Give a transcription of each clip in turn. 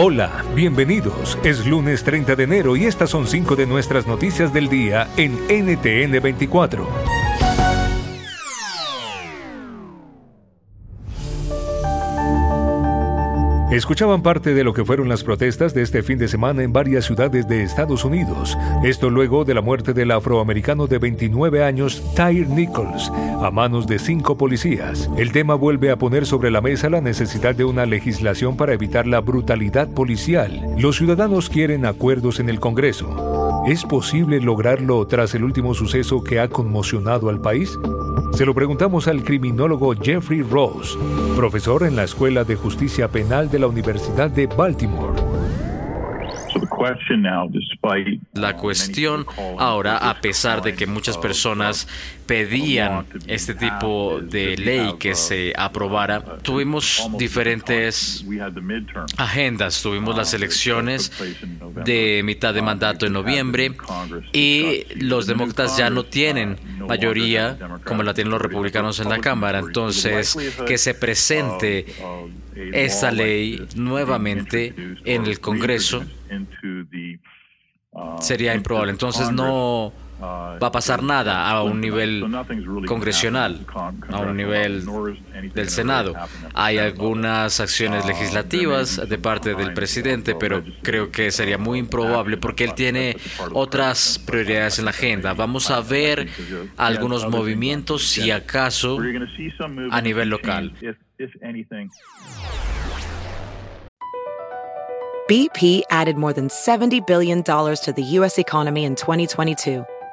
Hola, bienvenidos. Es lunes 30 de enero y estas son cinco de nuestras noticias del día en NTN 24. Escuchaban parte de lo que fueron las protestas de este fin de semana en varias ciudades de Estados Unidos. Esto luego de la muerte del afroamericano de 29 años, Tyre Nichols, a manos de cinco policías. El tema vuelve a poner sobre la mesa la necesidad de una legislación para evitar la brutalidad policial. Los ciudadanos quieren acuerdos en el Congreso. ¿Es posible lograrlo tras el último suceso que ha conmocionado al país? Se lo preguntamos al criminólogo Jeffrey Rose, profesor en la Escuela de Justicia Penal de la Universidad de Baltimore. La cuestión ahora, a pesar de que muchas personas pedían este tipo de ley que se aprobara, tuvimos diferentes agendas. Tuvimos las elecciones de mitad de mandato en noviembre y los demócratas ya no tienen mayoría como la tienen los republicanos en la Cámara. Entonces, que se presente esta ley nuevamente en el Congreso sería improbable. Entonces no va a pasar nada a un nivel congresional, a un nivel del Senado. Hay algunas acciones legislativas de parte del presidente, pero creo que sería muy improbable porque él tiene otras prioridades en la agenda. Vamos a ver algunos movimientos, si acaso, a nivel local. BP added more than $70 billion to the U.S. economy in 2022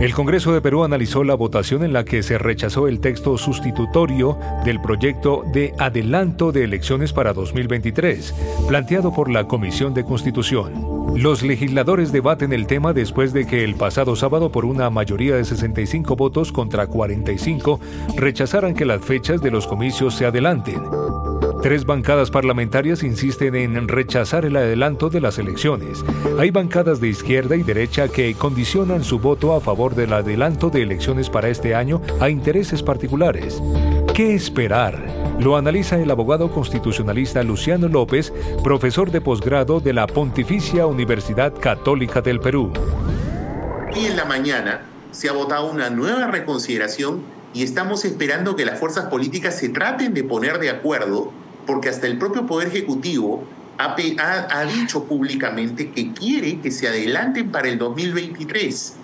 El Congreso de Perú analizó la votación en la que se rechazó el texto sustitutorio del proyecto de adelanto de elecciones para 2023, planteado por la Comisión de Constitución. Los legisladores debaten el tema después de que el pasado sábado por una mayoría de 65 votos contra 45 rechazaran que las fechas de los comicios se adelanten. Tres bancadas parlamentarias insisten en rechazar el adelanto de las elecciones. Hay bancadas de izquierda y derecha que condicionan su voto a favor del adelanto de elecciones para este año a intereses particulares. ¿Qué esperar? Lo analiza el abogado constitucionalista Luciano López, profesor de posgrado de la Pontificia Universidad Católica del Perú. Y en la mañana se ha votado una nueva reconsideración y estamos esperando que las fuerzas políticas se traten de poner de acuerdo porque hasta el propio Poder Ejecutivo ha, dicho públicamente que quiere que se adelanten para el 2023,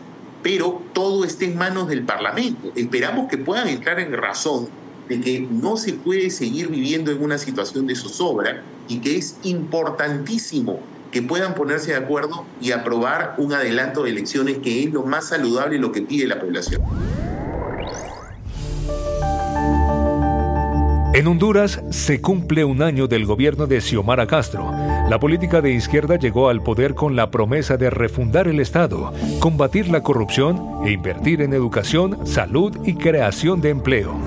pero todo está en manos del Parlamento. Esperamos que puedan entrar en razón de que no se puede seguir viviendo en una situación de zozobra y que es importantísimo que puedan ponerse de acuerdo y aprobar un adelanto de elecciones que es lo más saludable y lo que pide la población. En Honduras se cumple un año del gobierno de Xiomara Castro. La política de izquierda llegó al poder con la promesa de refundar el Estado, combatir la corrupción e invertir en educación, salud y creación de empleo.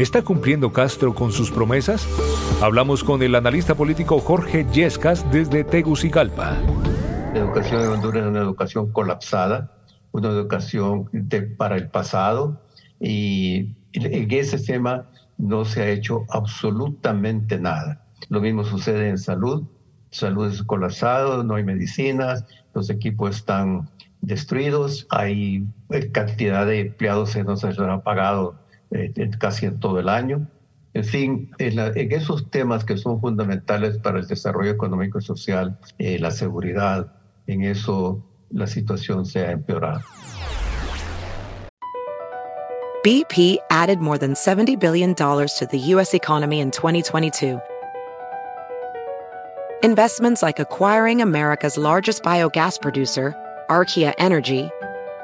¿Está cumpliendo Castro con sus promesas? Hablamos con el analista político Jorge Yescas desde Tegucigalpa. La educación en Honduras es una educación colapsada, una educación para el pasado y en ese tema no se ha hecho absolutamente nada. Lo mismo sucede en salud. Salud es colapsado, no hay medicinas, los equipos están destruidos, hay cantidad de empleados que no se han pagado eh, casi en todo el año. En fin, en, esos temas que son fundamentales para el desarrollo económico y social, eh, la seguridad, en eso la situación se ha empeorado. BP added more than $70 billion to the U.S. economy in 2022. Investments like acquiring America's largest biogas producer, Archaea Energy,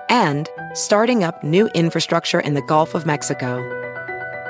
and starting up new infrastructure in the Gulf of Mexico.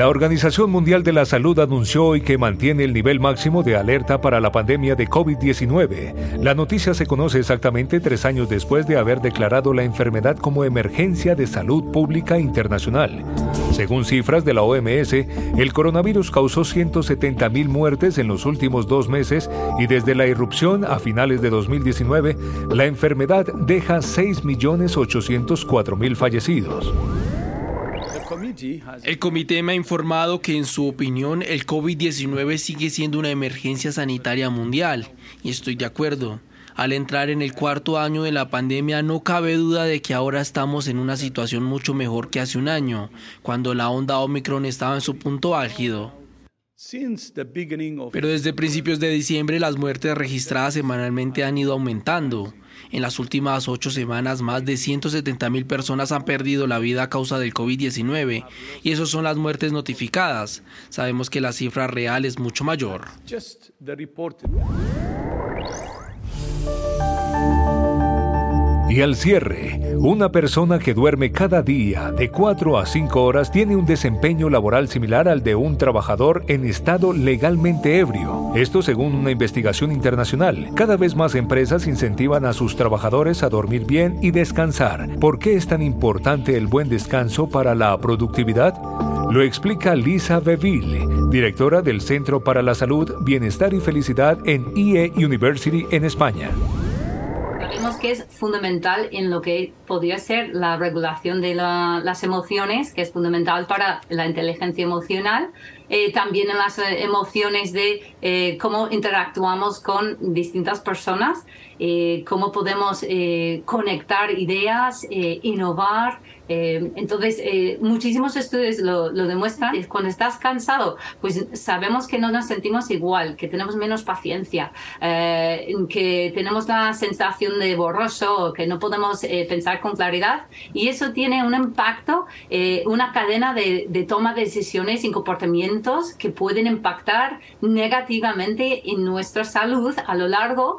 La Organización Mundial de la Salud anunció hoy que mantiene el nivel máximo de alerta para la pandemia de COVID-19. La noticia se conoce exactamente tres años después de haber declarado la enfermedad como emergencia de salud pública internacional. Según cifras de la OMS, el coronavirus causó 170.000 muertes en los últimos dos meses y desde la irrupción a finales de 2019, la enfermedad deja 6.804.000 fallecidos. El comité me ha informado que en su opinión el COVID-19 sigue siendo una emergencia sanitaria mundial y estoy de acuerdo. Al entrar en el cuarto año de la pandemia no cabe duda de que ahora estamos en una situación mucho mejor que hace un año, cuando la onda Omicron estaba en su punto álgido. Pero desde principios de diciembre las muertes registradas semanalmente han ido aumentando. En las últimas ocho semanas, más de 170 mil personas han perdido la vida a causa del COVID-19 y esas son las muertes notificadas. Sabemos que la cifra real es mucho mayor. Y al cierre, una persona que duerme cada día de 4 a 5 horas tiene un desempeño laboral similar al de un trabajador en estado legalmente ebrio. Esto según una investigación internacional. Cada vez más empresas incentivan a sus trabajadores a dormir bien y descansar. ¿Por qué es tan importante el buen descanso para la productividad? Lo explica Lisa Beville, directora del Centro para la Salud, Bienestar y Felicidad en IE University en España que es fundamental en lo que podría ser la regulación de las emociones, que es fundamental para la inteligencia emocional, eh, también en las eh, emociones de eh, cómo interactuamos con distintas personas, cómo podemos conectar ideas, innovar, eh, entonces, eh, muchísimos estudios lo, demuestran. Cuando estás cansado, pues sabemos que no nos sentimos igual, que tenemos menos paciencia, eh, que tenemos la sensación de borroso, que no podemos pensar con claridad. Y eso tiene un impacto, una cadena de, toma de decisiones y comportamientos que pueden impactar negativamente en nuestra salud a lo largo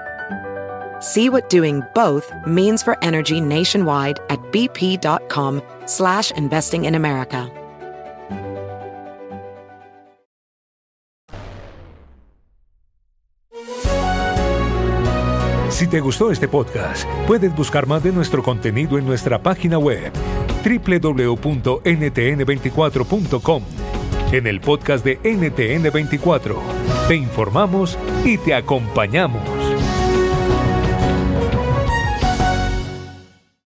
See what doing both means for energy nationwide at bp.com slash investing in America. Si te gustó este podcast, puedes buscar más de nuestro contenido en nuestra página web www.ntn24.com. En el podcast de NTN24 te informamos y te acompañamos.